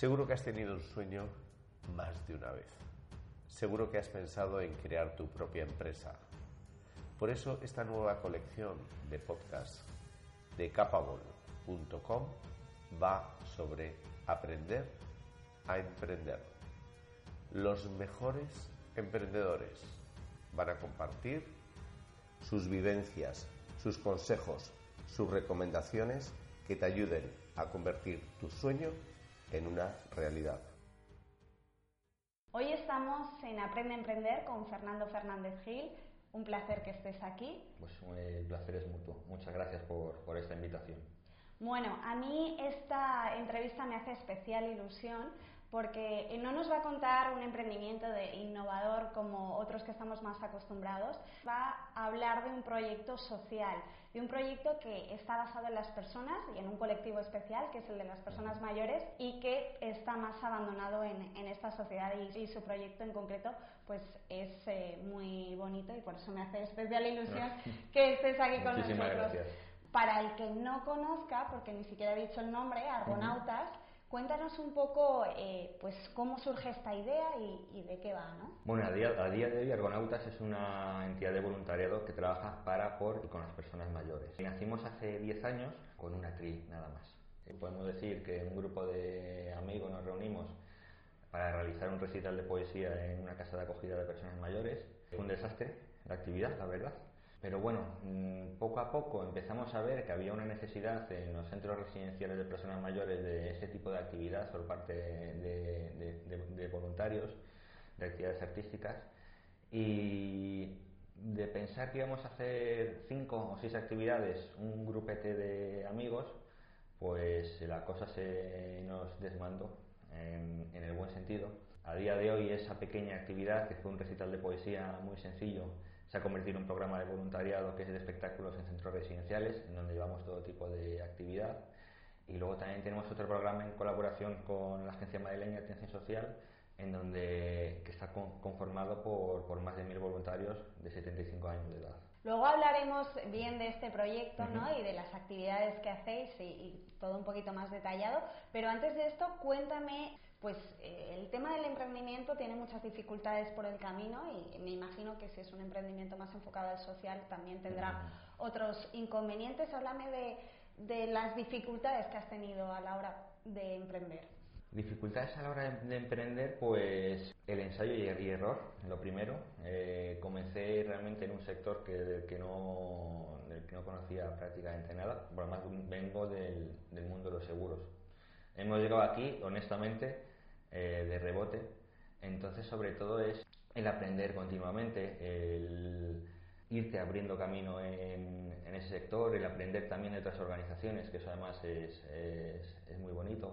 Seguro que has tenido un sueño más de una vez. Seguro que has pensado en crear tu propia empresa. Por eso esta nueva colección de podcasts de capable.com va sobre aprender a emprender. Los mejores emprendedores van a compartir sus vivencias, sus consejos, sus recomendaciones que te ayuden a convertir tu sueño en una realidad. Hoy estamos en Aprende a Emprender con Fernando Fernández Gil. Un placer que estés aquí. Pues el placer es mutuo. Muchas gracias por, por esta invitación. Bueno, a mí esta entrevista me hace especial ilusión porque no nos va a contar un emprendimiento de innovador como otros que estamos más acostumbrados, va a hablar de un proyecto social, de un proyecto que está basado en las personas y en un colectivo especial, que es el de las personas mayores, y que está más abandonado en, esta sociedad y, su proyecto en concreto pues es eh, muy bonito y por eso me hace especial ilusión que estés aquí con Muchísimas nosotros. Gracias. Para el que no conozca, porque ni siquiera he dicho el nombre, Argonautas, Cuéntanos un poco eh, pues cómo surge esta idea y, de qué va, ¿no? Bueno, a día, a día, de hoy Argonautas es una entidad de voluntariado que trabaja para, por y con las personas mayores. Nacimos hace 10 años con una tri, nada más. Eh, podemos decir que un grupo de amigos nos reunimos para realizar un recital de poesía en una casa de acogida de personas mayores. Fue un desastre la actividad, la verdad. Pero bueno, mm, poco a poco empezamos a ver que había una necesidad en los centros residenciales de personas mayores de ese tipo de actividad por parte de, voluntarios, de actividades artísticas, y de pensar que íbamos a hacer cinco o seis actividades, un grupete de amigos, pues la cosa se nos desmandó en, en el buen sentido. A día de hoy esa pequeña actividad, que fue un recital de poesía muy sencillo, se ha convertido en un programa de voluntariado que es de espectáculos en centros residenciales, en donde llevamos todo tipo de actividad. Y luego también tenemos otro programa en colaboración con la Agencia Madrileña de Atención Social, en donde que está conformado por, por más de mil voluntarios de 75 años de edad. Luego hablaremos bien de este proyecto ¿no? y de las actividades que hacéis y, y, todo un poquito más detallado, pero antes de esto cuéntame pues eh, el tema del emprendimiento tiene muchas dificultades por el camino y me imagino que si es un emprendimiento más enfocado al social también tendrá otros inconvenientes. Háblame de, de, las dificultades que has tenido a la hora de emprender. Dificultades a la hora de, emprender, pues el ensayo y, error, lo primero. Eh, comencé realmente en un sector que, del, que no, del que no conocía prácticamente nada, por lo más vengo del, del mundo de los seguros. Hemos llegado aquí, honestamente, eh, de rebote. Entonces, sobre todo es el aprender continuamente, el irte abriendo camino en, ese sector, el aprender también de otras organizaciones, que eso además es, muy bonito.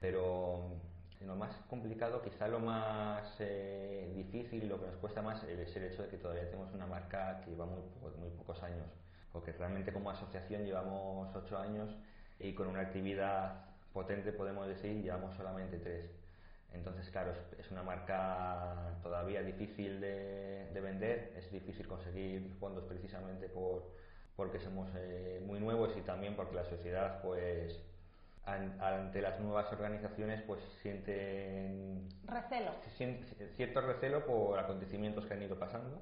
Pero lo más complicado, quizá lo más eh, difícil, lo que nos cuesta más es el hecho de que todavía tenemos una marca que lleva muy, muy pocos años, porque realmente como asociación llevamos ocho años y con una actividad potente podemos decir llevamos solamente tres. Entonces, claro, es, una marca todavía difícil de, vender, es difícil conseguir fondos precisamente por, porque somos eh, muy nuevos y también porque la sociedad, pues, ante las nuevas organizaciones, pues sienten recelo. cierto recelo por acontecimientos que han ido pasando.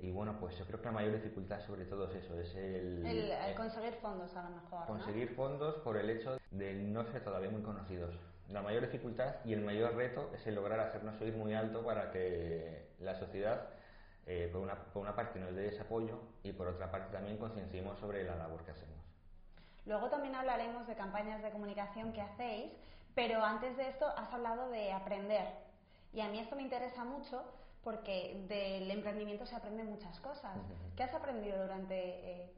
Y bueno, pues yo creo que la mayor dificultad sobre todo es eso, es el... El, conseguir fondos a lo mejor. Conseguir fondos por el hecho de no ser todavía muy conocidos la mayor dificultad y el mayor reto es el lograr hacernos oír muy alto para que la sociedad, eh, por, una, por, una, parte, nos dé ese apoyo y por otra parte también concienciemos sobre la labor que hacemos. Luego también hablaremos de campañas de comunicación que hacéis, pero antes de esto has hablado de aprender. Y a mí esto me interesa mucho porque del emprendimiento se aprenden muchas cosas. ¿Qué has aprendido durante eh,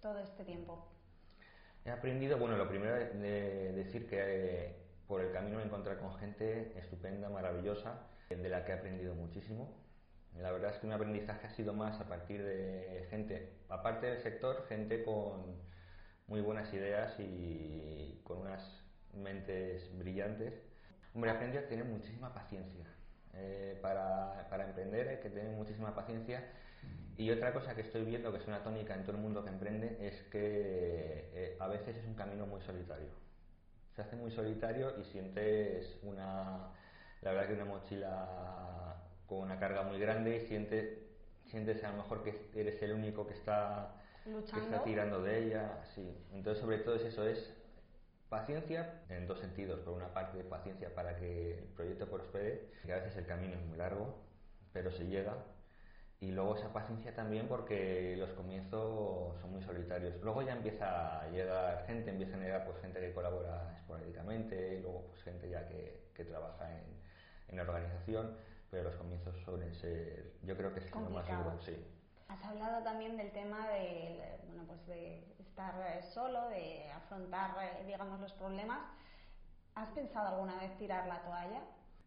todo este tiempo? He aprendido, bueno, lo primero de decir que por el camino me encontré con gente estupenda, maravillosa, de la que he aprendido muchísimo. La verdad es que mi aprendizaje ha sido más a partir de gente, aparte del sector, gente con muy buenas ideas y con unas mentes brillantes. Hombre, aprendí a tener muchísima paciencia. Eh, para, para emprender hay que tener muchísima paciencia y otra cosa que estoy viendo, que es una tónica en todo el mundo que emprende, es que eh, a veces es un camino muy solitario. Se hace muy solitario y sientes una, la verdad que una mochila con una carga muy grande y sientes, sientes a lo mejor que eres el único que está, que está tirando de ella. Sí. Entonces, sobre todo es eso, es paciencia en dos sentidos. Por una parte, paciencia para que el proyecto prospere, que a veces el camino es muy largo, pero se llega y luego esa paciencia también porque los comienzos son muy solitarios. Luego ya empieza a llegar gente, empieza a llegar pues gente que colabora esporádicamente, y luego pues gente ya que, que trabaja en, en, la organización, pero los comienzos suelen ser, yo creo que es lo más duro, sí. Has hablado también del tema de, bueno, pues de estar eh, solo, de afrontar, eh, digamos, los problemas. ¿Has pensado alguna vez tirar la toalla?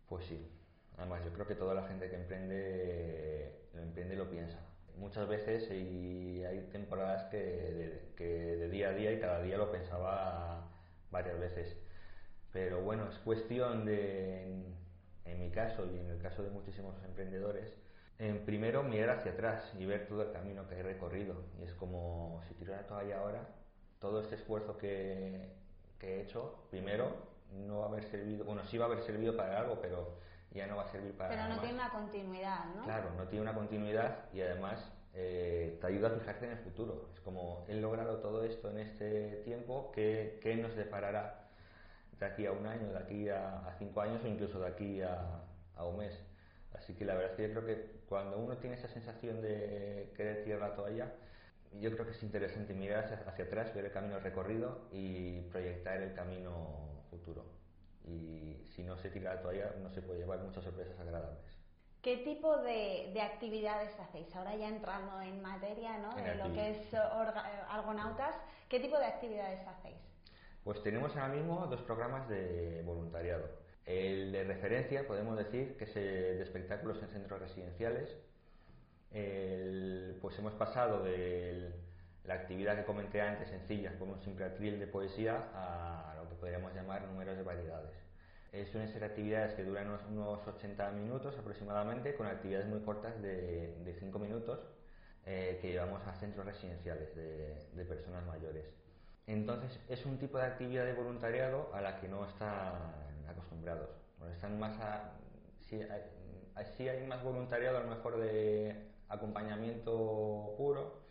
Pues sí, Además, yo creo que toda la gente que emprende lo emprende lo piensa. Muchas veces y hay temporadas que de, que de día a día y cada día lo pensaba varias veces. Pero bueno, es cuestión de, en, mi caso y en el caso de muchísimos emprendedores, en primero mirar hacia atrás y ver todo el camino que he recorrido. Y es como si tiro la toalla ahora, todo este esfuerzo que, que he hecho, primero no va a haber servido, bueno, sí va a haber servido para algo, pero ya no va a servir para Pero nada no tiene una continuidad, ¿no? Claro, no tiene una continuidad y además eh, te ayuda a fijarte en el futuro. Es como he logrado todo esto en este tiempo, ¿qué, qué nos deparará de aquí a un año, de aquí a, cinco años o incluso de aquí a, a, un mes? Así que la verdad es que yo creo que cuando uno tiene esa sensación de querer tirar la toalla, yo creo que es interesante mirar hacia, hacia atrás, ver el camino recorrido y proyectar el camino futuro y si no se tira la toalla no se puede llevar muchas sorpresas agradables. ¿Qué tipo de, de, actividades hacéis? Ahora ya entrando en materia ¿no? de lo que es Argonautas, ¿qué tipo de actividades hacéis? Pues tenemos ahora mismo dos programas de voluntariado. El de referencia, podemos decir, que es el de espectáculos en centros residenciales. El, pues hemos pasado de la actividad que comenté antes, sencilla, como un simple atril de poesía, a podríamos llamar números de variedades. Eh, suelen ser actividades que duran unos, 80 minutos aproximadamente, con actividades muy cortas de, de 5 minutos eh, que llevamos a centros residenciales de, personas mayores. Entonces, es un tipo de actividad de voluntariado a la que no están acostumbrados. están más si, hay, hay más voluntariado, a lo mejor de acompañamiento puro,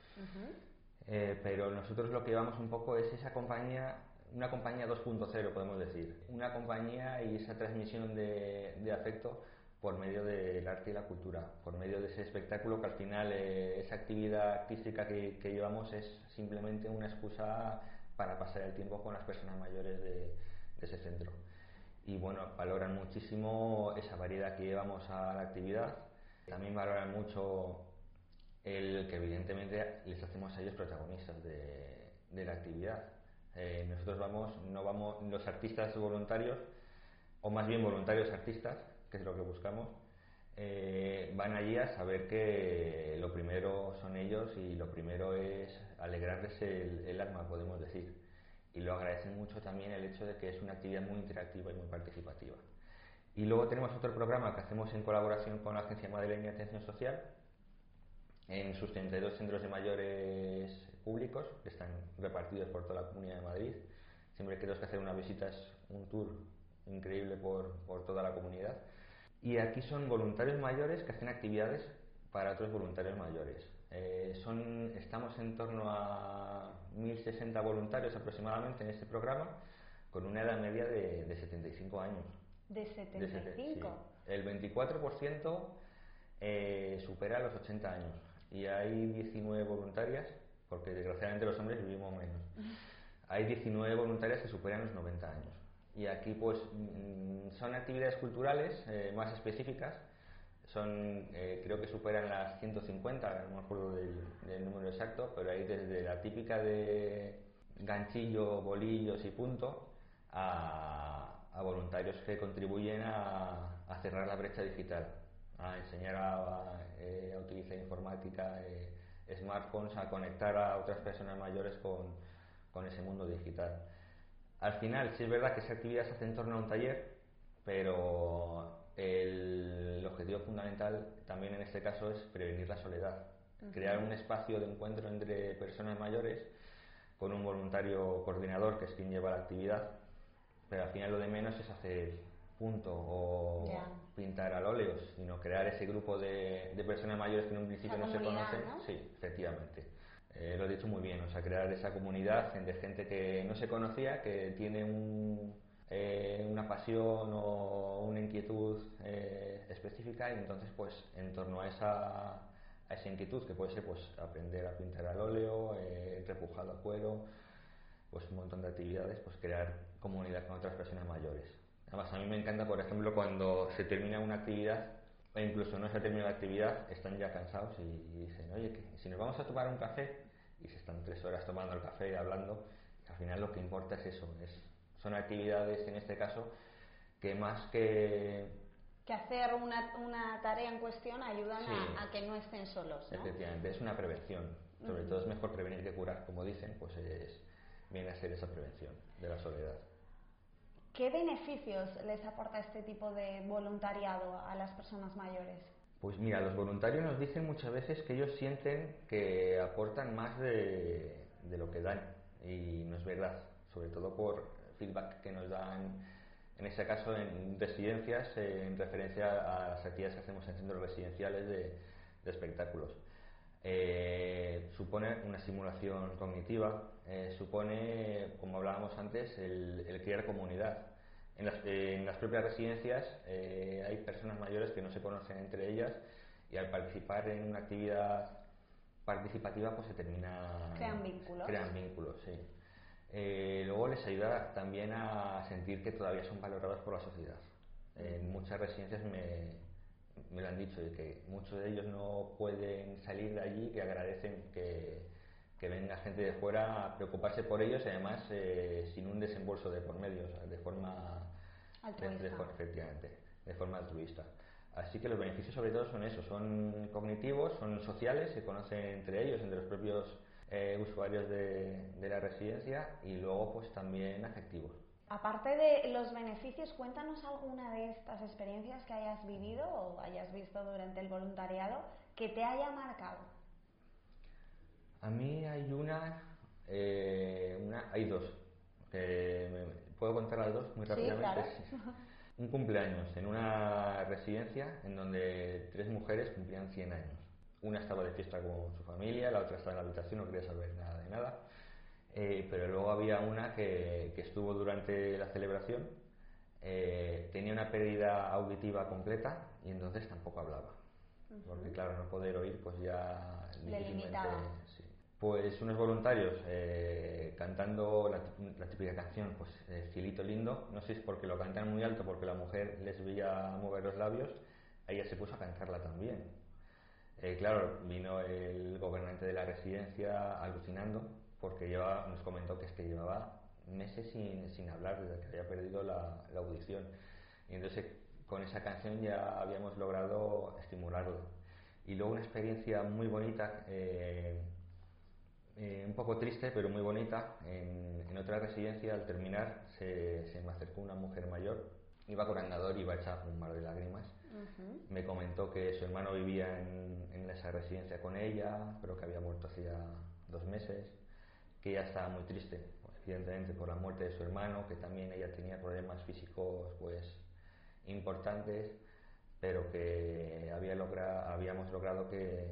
eh, pero nosotros lo que llevamos un poco es esa compañía, una compañía 2.0 podemos decir, una compañía y esa transmisión de, de, afecto por medio del arte y la cultura, por medio de ese espectáculo que al final eh, esa actividad artística que, que, llevamos es simplemente una excusa para pasar el tiempo con las personas mayores de, de ese centro. Y bueno, valoran muchísimo esa variedad que llevamos a la actividad, también valoran mucho el que evidentemente les hacemos a ellos protagonistas de, de la actividad. Eh, nosotros vamos, no vamos, los artistas voluntarios, o más bien voluntarios artistas, que es lo que buscamos, eh, van allí a saber que lo primero son ellos y lo primero es alegrarles el, alma, podemos decir. Y lo agradecen mucho también el hecho de que es una actividad muy interactiva y muy participativa. Y luego tenemos otro programa que hacemos en colaboración con la Agencia Madrileña de Atención Social, en sus 32 centros de mayores públicos que están repartidos por toda la Comunidad de Madrid. Siempre que tenemos que hacer una visita es un tour increíble por, por toda la comunidad. Y aquí son voluntarios mayores que hacen actividades para otros voluntarios mayores. Eh, son, estamos en torno a 1.060 voluntarios aproximadamente en este programa, con una edad media de, de 75 años. ¿De 75? De, sí. El 24% eh, supera los 80 años y hay 19 voluntarias, porque desgraciadamente los hombres vivimos menos. Hay 19 voluntarias que superan los 90 años. Y aquí pues mm, son actividades culturales eh, más específicas, son eh, creo que superan las 150, no me acuerdo del, del, número exacto, pero hay desde la típica de ganchillo, bolillos y punto a, a voluntarios que contribuyen a, cerrar la brecha digital, a enseñar a, eh, utilizar informática, eh, smartphones, a conectar a otras personas mayores con, con ese mundo digital. Al final, sí es verdad que esa actividad se hace en torno a un taller, pero el, objetivo fundamental también en este caso es prevenir la soledad, crear un espacio de encuentro entre personas mayores con un voluntario coordinador que es quien lleva la actividad, pero al final lo de menos es hacer punto o pintar al óleo, sino crear ese grupo de, personas mayores que en un principio no se conocen. Sí, efectivamente. Eh, lo he dicho muy bien, o sea, crear esa comunidad de gente que no se conocía, que tiene un, eh, una pasión o una inquietud eh, específica y entonces pues en torno a esa, a esa inquietud que puede ser pues aprender a pintar al óleo, eh, repujado a cuero, pues un montón de actividades, pues crear comunidad con otras personas mayores. Además a mí me encanta por ejemplo cuando se termina una actividad o incluso no se termina la actividad, están ya cansados y, dicen, oye, que si nos vamos a tomar un café y se están tres horas tomando el café y hablando, al final lo que importa es eso, es son actividades, en este caso, que más que... Que hacer una, una tarea en cuestión ayudan a, que no estén solos. Efectivamente, es una prevención. Sobre todo es mejor prevenir que curar, como dicen, pues es, viene a ser esa prevención de la soledad. ¿Qué beneficios les aporta este tipo de voluntariado a las personas mayores? Pues mira, los voluntarios nos dicen muchas veces que ellos sienten que aportan más de, lo que dan y no es verdad, sobre todo por feedback que nos dan, en ese caso, en residencias, en referencia a las actividades que hacemos en centros residenciales de, espectáculos. Eh, supone una simulación cognitiva, eh, supone, como hablábamos antes, el, crear comunidad. En las, en las propias residencias eh, hay personas mayores que no se conocen entre ellas y al participar en una actividad participativa pues se termina... Crean vínculos. Crean vínculos, sí. Eh, luego les ayuda también a sentir que todavía son valorados por la sociedad. En muchas residencias me, me lo han dicho, que muchos de ellos no pueden salir de allí, que agradecen que, que venga gente de fuera a preocuparse por ellos y además eh, sin un desembolso de por medio, de forma altruista. De, efectivamente, de forma altruista. Así que los beneficios sobre todo son esos, son cognitivos, son sociales, se conocen entre ellos, entre los propios eh, usuarios de, la residencia y luego pues también afectivos. Aparte de los beneficios, cuéntanos alguna de estas experiencias que hayas vivido o hayas visto durante el voluntariado que te haya marcado. A mí hay una, eh, una hay dos. ¿Puedo contar las dos muy rápidamente? Un cumpleaños en una residencia en donde tres mujeres cumplían 100 años. Una estaba de fiesta con su familia, la otra estaba en la habitación, no quería saber nada de nada. Eh, pero luego había una que, que estuvo durante la celebración, eh, tenía una pérdida auditiva completa y entonces tampoco hablaba. Porque claro, no poder oír pues ya Le limitaba. Sí. Pues unos voluntarios eh, cantando la, la, típica canción, pues Cielito Lindo, no sé si es porque lo cantan muy alto, porque la mujer les veía mover los labios, ella se puso a cantarla también. Eh, claro, vino el gobernante de la residencia alucinando porque nos comentó que es que llevaba meses sin, sin hablar desde que había perdido la, audición. Y entonces con esa canción ya habíamos logrado estimularlo. Y luego una experiencia muy bonita, eh, eh, un poco triste, pero muy bonita. En, en otra residencia, al terminar, se, se, me acercó una mujer mayor, iba con andador y iba a echar un mar de lágrimas me comentó que su hermano vivía en, en, esa residencia con ella, pero que había muerto hacía dos meses, que ella estaba muy triste, evidentemente por la muerte de su hermano, que también ella tenía problemas físicos pues importantes, pero que había logra, habíamos logrado que,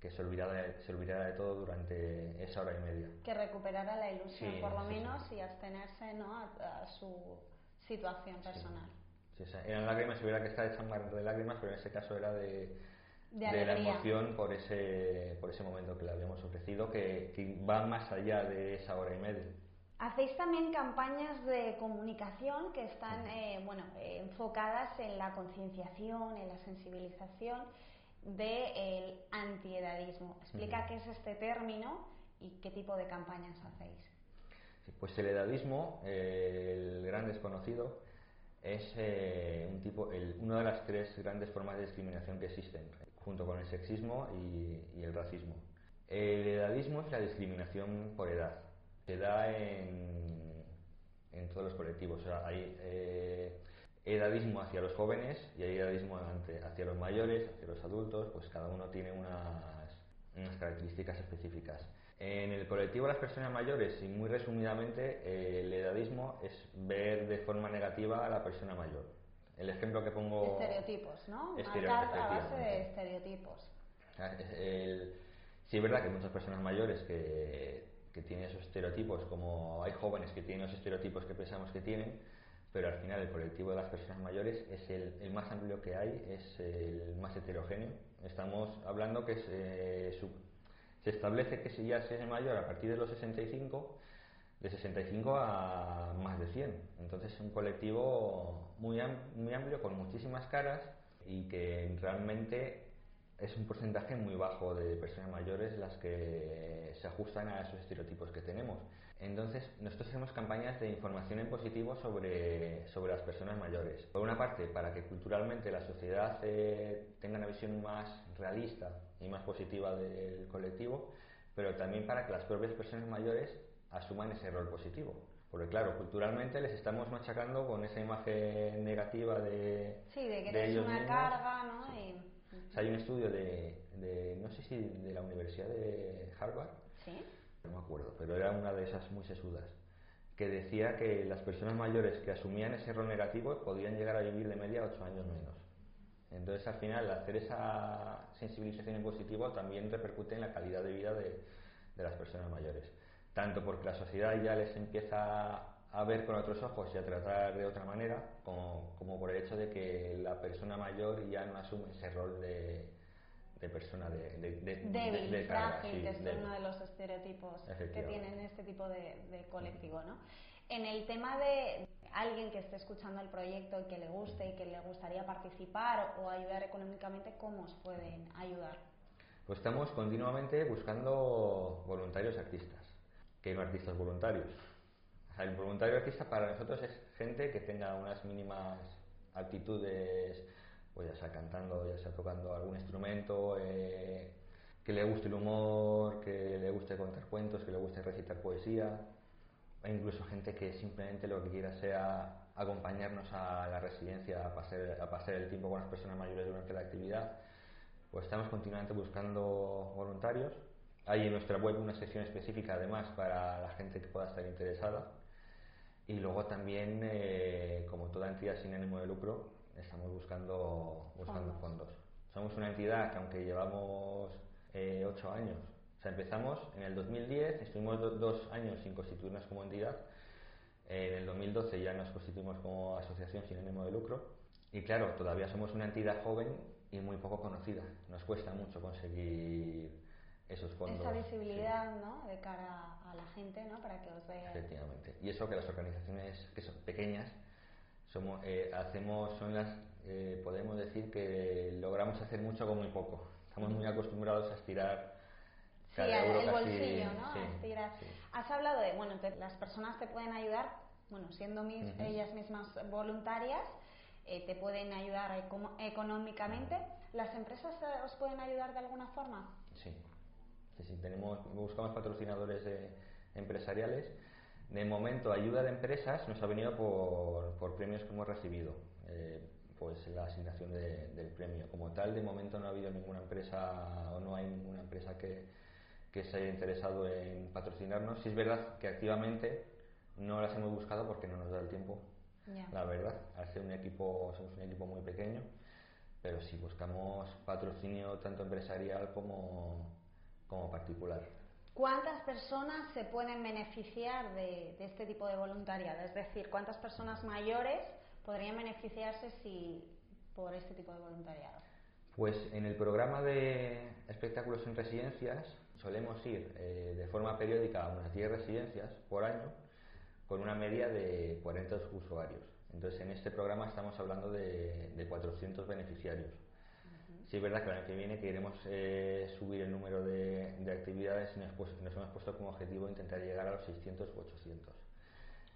que se, olvidara de, se olvidara de todo durante esa hora y media. Que recuperara la ilusión, por lo menos, y abstenerse ¿no? a, su situación personal. Sí, eran lágrimas, hubiera que estar echando de lágrimas, pero en ese caso era de, de, la emoción por ese, por ese momento que le habíamos ofrecido, que, que va más allá de esa hora y media. Hacéis también campañas de comunicación que están eh, bueno, eh, enfocadas en la concienciación, en la sensibilización del antiedadismo. Explica qué es este término y qué tipo de campañas hacéis. pues el edadismo, el gran desconocido, es eh, un tipo, una de las tres grandes formas de discriminación que existen, junto con el sexismo y, el racismo. El edadismo es la discriminación por edad. Se da en, en todos los colectivos. O sea, hay eh, edadismo hacia los jóvenes y hay edadismo hacia los mayores, hacia los adultos, pues cada uno tiene unas, unas características específicas. En el colectivo de las personas mayores, y muy resumidamente, el edadismo es ver de forma negativa a la persona mayor. El ejemplo que pongo... Estereotipos, ¿no? Marcar a base de estereotipos. Ah, sí, es verdad que muchas personas mayores que, que tienen esos estereotipos, como hay jóvenes que tienen los estereotipos que pensamos que tienen, pero al final el colectivo de las personas mayores es el, el más amplio que hay, es el más heterogéneo. Estamos hablando que es, eh, se establece que si ya se es mayor a partir de los 65, de 65 a más de 100. Entonces es un colectivo muy, muy amplio, con muchísimas caras y que realmente es un porcentaje muy bajo de personas mayores las que se ajustan a esos estereotipos que tenemos. Entonces, nosotros hacemos campañas de información en positivo sobre, sobre las personas mayores. Por una parte, para que culturalmente la sociedad eh, tenga una visión más realista y más positiva del colectivo, pero también para que las propias personas mayores asuman ese rol positivo. Porque claro, culturalmente les estamos machacando con esa imagen negativa de... Sí, de que eres una carga, ¿no? hay un estudio de, de, no sé si de la Universidad de Harvard, ¿Sí? no me acuerdo, pero era una de esas muy sesudas, que decía que las personas mayores que asumían ese rol negativo podían llegar a vivir de media ocho años menos. Entonces, al final, hacer esa sensibilización en positivo también repercute en la calidad de vida de, de las personas mayores. Tanto porque la sociedad ya les empieza a ver con otros ojos y a tratar de otra manera, como, como por el hecho de que la persona mayor ya no asume ese rol de, de persona de, de, de débil, de frágil, que es uno de los estereotipos que tienen este tipo de, colectivo, ¿no? En el tema de alguien que esté escuchando el proyecto y que le guste y que le gustaría participar o ayudar económicamente, ¿cómo os pueden ayudar? Pues estamos continuamente buscando voluntarios artistas, que no artistas voluntarios. el voluntario artista para nosotros es gente que tenga unas mínimas aptitudes pues ya sea cantando, ya sea tocando algún instrumento, eh, que le guste el humor, que le guste contar cuentos, que le guste recitar poesía, e incluso gente que simplemente lo que quiera sea acompañarnos a la residencia, a pasar, a pasar el tiempo con las personas mayores durante la actividad, pues estamos continuamente buscando voluntarios. Hay en nuestra web una sección específica además para la gente que pueda estar interesada. Y luego también, eh, como toda entidad sin ánimo de lucro, estamos buscando, buscando fondos. Somos una entidad que aunque llevamos eh, ocho años, o sea, empezamos en el 2010, estuvimos dos años sin constituirnos como entidad, en el 2012 ya nos constituimos como asociación sin ánimo de lucro y claro, todavía somos una entidad joven y muy poco conocida. Nos cuesta mucho conseguir esos fondos. Esa visibilidad, ¿no? De cara a la gente, ¿no? Para que os vea. Efectivamente. Y eso que las organizaciones que son pequeñas somos, eh, hacemos, son las, eh, podemos decir que logramos hacer mucho con muy poco. Estamos muy acostumbrados a estirar. Sí, el bolsillo, ¿no? estirar. Has hablado de, bueno, las personas te pueden ayudar, bueno, siendo mis, ellas mismas voluntarias, eh, te pueden ayudar económicamente. ¿Las empresas os pueden ayudar de alguna forma? Sí, sí, sí. Tenemos, buscamos patrocinadores empresariales de momento, ayuda de empresas nos ha venido por, por premios que hemos recibido. Eh, pues la asignación del premio. Como tal, de momento no ha habido ninguna empresa o no hay ninguna empresa que, que se haya interesado en patrocinarnos. Si es verdad que activamente no las hemos buscado porque no nos da el tiempo, la verdad. Al ser un equipo, somos un equipo muy pequeño, pero sí buscamos patrocinio tanto empresarial como, como particular. ¿Cuántas personas se pueden beneficiar de, este tipo de voluntariado? Es decir, ¿cuántas personas mayores podrían beneficiarse si, por este tipo de voluntariado? Pues en el programa de espectáculos en residencias solemos ir eh, de forma periódica a unas 10 residencias por año con una media de 40 usuarios. Entonces en este programa estamos hablando de, de 400 beneficiarios. Sí, es verdad que el año que viene queremos eh, subir el número de, actividades y nos, nos, hemos puesto como objetivo intentar llegar a los 600 u 800.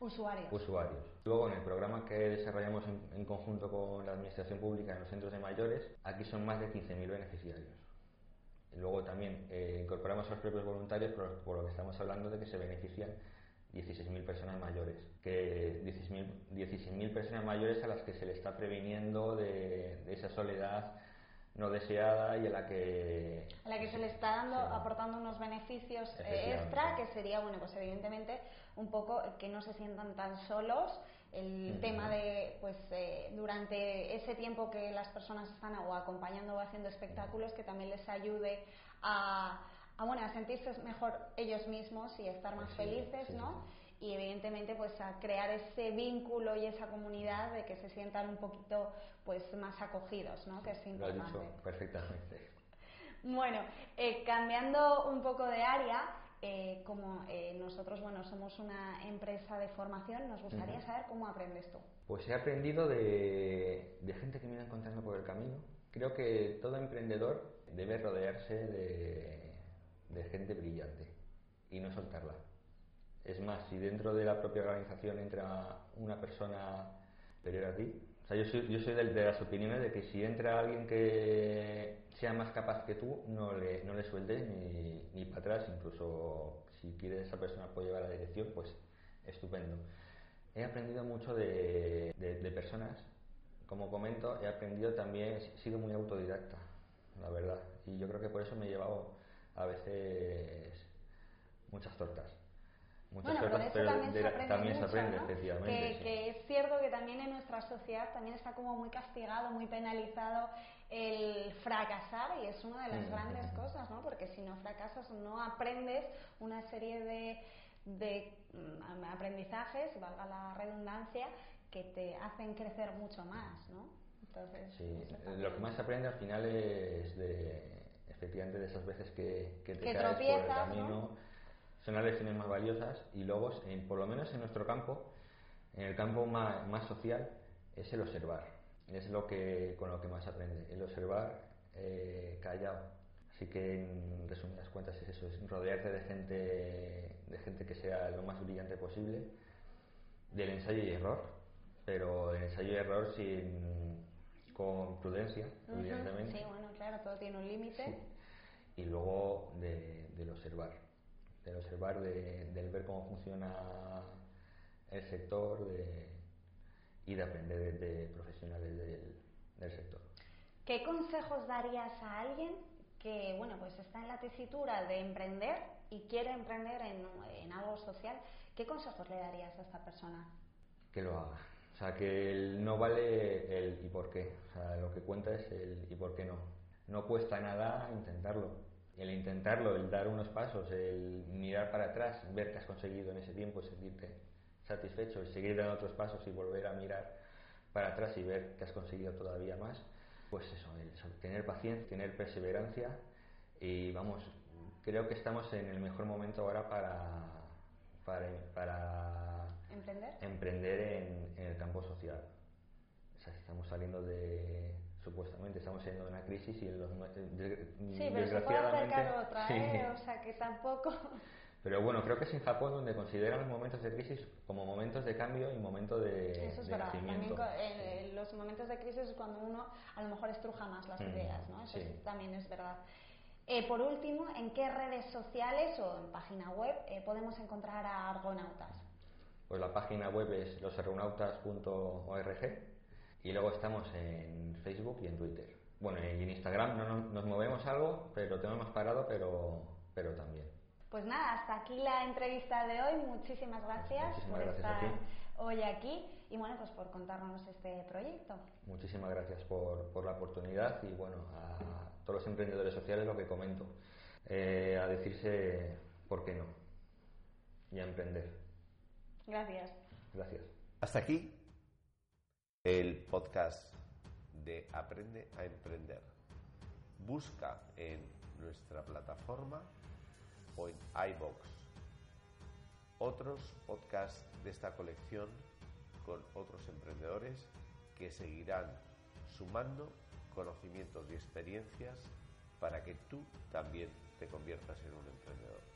Usuarios. Usuarios. Luego, en el programa que desarrollamos en, conjunto con la Administración Pública en los centros de mayores, aquí son más de 15.000 beneficiarios. Y luego también eh, incorporamos a los propios voluntarios, por, por, lo que estamos hablando de que se benefician 16.000 personas mayores, que 16.000 personas mayores a las que se le está previniendo de, esa soledad no deseada y a la que a la que se le está dando aportando unos beneficios eh, extra que sería bueno pues evidentemente un poco que no se sientan tan solos. El tema de pues eh, durante ese tiempo que las personas están o acompañando o haciendo espectáculos que también les ayude a a, bueno, a sentirse mejor ellos mismos y estar más felices, ¿no? Y evidentemente pues a crear ese vínculo y esa comunidad de que se sientan un poquito pues más acogidos, ¿no? Que es importante. Lo dicho perfectamente. Bueno, eh, cambiando un poco de área, eh, como eh, nosotros, bueno, somos una empresa de formación, nos gustaría saber cómo aprendes tú. Pues he aprendido de, de gente que me iba encontrando por el camino. Creo que todo emprendedor debe rodearse de, de gente brillante y no soltarla. Es más, si dentro de la propia organización entra una persona superior a ti, o sea, yo soy, yo soy de, las opiniones de que si entra alguien que sea más capaz que tú, no le, no le sueltes ni, ni para atrás, incluso si quieres esa persona puede llevar la dirección, pues estupendo. He aprendido mucho de, de personas, como comento, he aprendido también, he sido muy autodidacta, la verdad, y yo creo que por eso me he llevado a veces muchas tortas. Muchas tortas, pero también se aprende, efectivamente. Que, es cierto que también en nuestra sociedad también está como muy castigado, muy penalizado el fracasar y es una de las grandes cosas, ¿no? Porque si no fracasas no aprendes una serie de, de mm, aprendizajes, valga la redundancia, que te hacen crecer mucho más, ¿no? Entonces, sí, lo que más se aprende al final es de efectivamente de esas veces que, te caes por el camino, son las lecciones más valiosas y luego, por lo menos en nuestro campo, en el campo más, social, es el observar. Es lo que, con lo que más aprende, el observar eh, callado. Así que, en resumidas cuentas, es eso, es rodearte de gente, de gente que sea lo más brillante posible, del ensayo y error, pero el ensayo y error sin, con prudencia, evidentemente. Sí, bueno, claro, todo tiene un límite. Y luego de, del observar, del observar, de, del ver cómo funciona el sector de, y de aprender de, profesionales del, del, sector. ¿Qué consejos darías a alguien que, bueno, pues está en la tesitura de emprender y quiere emprender en, en algo social? ¿Qué consejos le darías a esta persona? Que lo haga o sea, que el no vale el y por qué. O sea, lo que cuenta es el y por qué no. No cuesta nada intentarlo. El intentarlo, el dar unos pasos, el mirar para atrás, ver qué has conseguido en ese tiempo, sentirte satisfecho, el seguir dando otros pasos y volver a mirar para atrás y ver que has conseguido todavía más, pues eso, tener paciencia, tener perseverancia y vamos, creo que estamos en el mejor momento ahora para, para, para emprender, emprender en, el campo social. O sea, estamos saliendo de, supuestamente, estamos saliendo de una crisis y en los, sí, pero se puede acercar otra, ¿eh? o sea, que tampoco... Pero bueno, creo que es en Japón donde consideran los momentos de crisis como momentos de cambio y momentos de, Eso es verdad. También eh, los momentos de crisis es cuando uno a lo mejor estruja más las mm, ideas, ¿no? Eso también es verdad. Eh, por último, ¿en qué redes sociales o en página web eh, podemos encontrar a Argonautas? Pues la página web es losargonautas.org y luego estamos en Facebook y en Twitter. Bueno, y en Instagram no nos, movemos algo, pero tenemos parado, pero, pero también. Pues nada, hasta aquí la entrevista de hoy. Muchísimas gracias por estar hoy aquí y bueno, pues por contarnos este proyecto. Muchísimas gracias por, por la oportunidad y bueno, a todos los emprendedores sociales lo que comento, eh, a decirse por qué no y a emprender. Gracias. Gracias. Hasta aquí el podcast de Aprende a Emprender. Busca en nuestra plataforma o en iBox otros podcasts de esta colección con otros emprendedores que seguirán sumando conocimientos y experiencias para que tú también te conviertas en un emprendedor.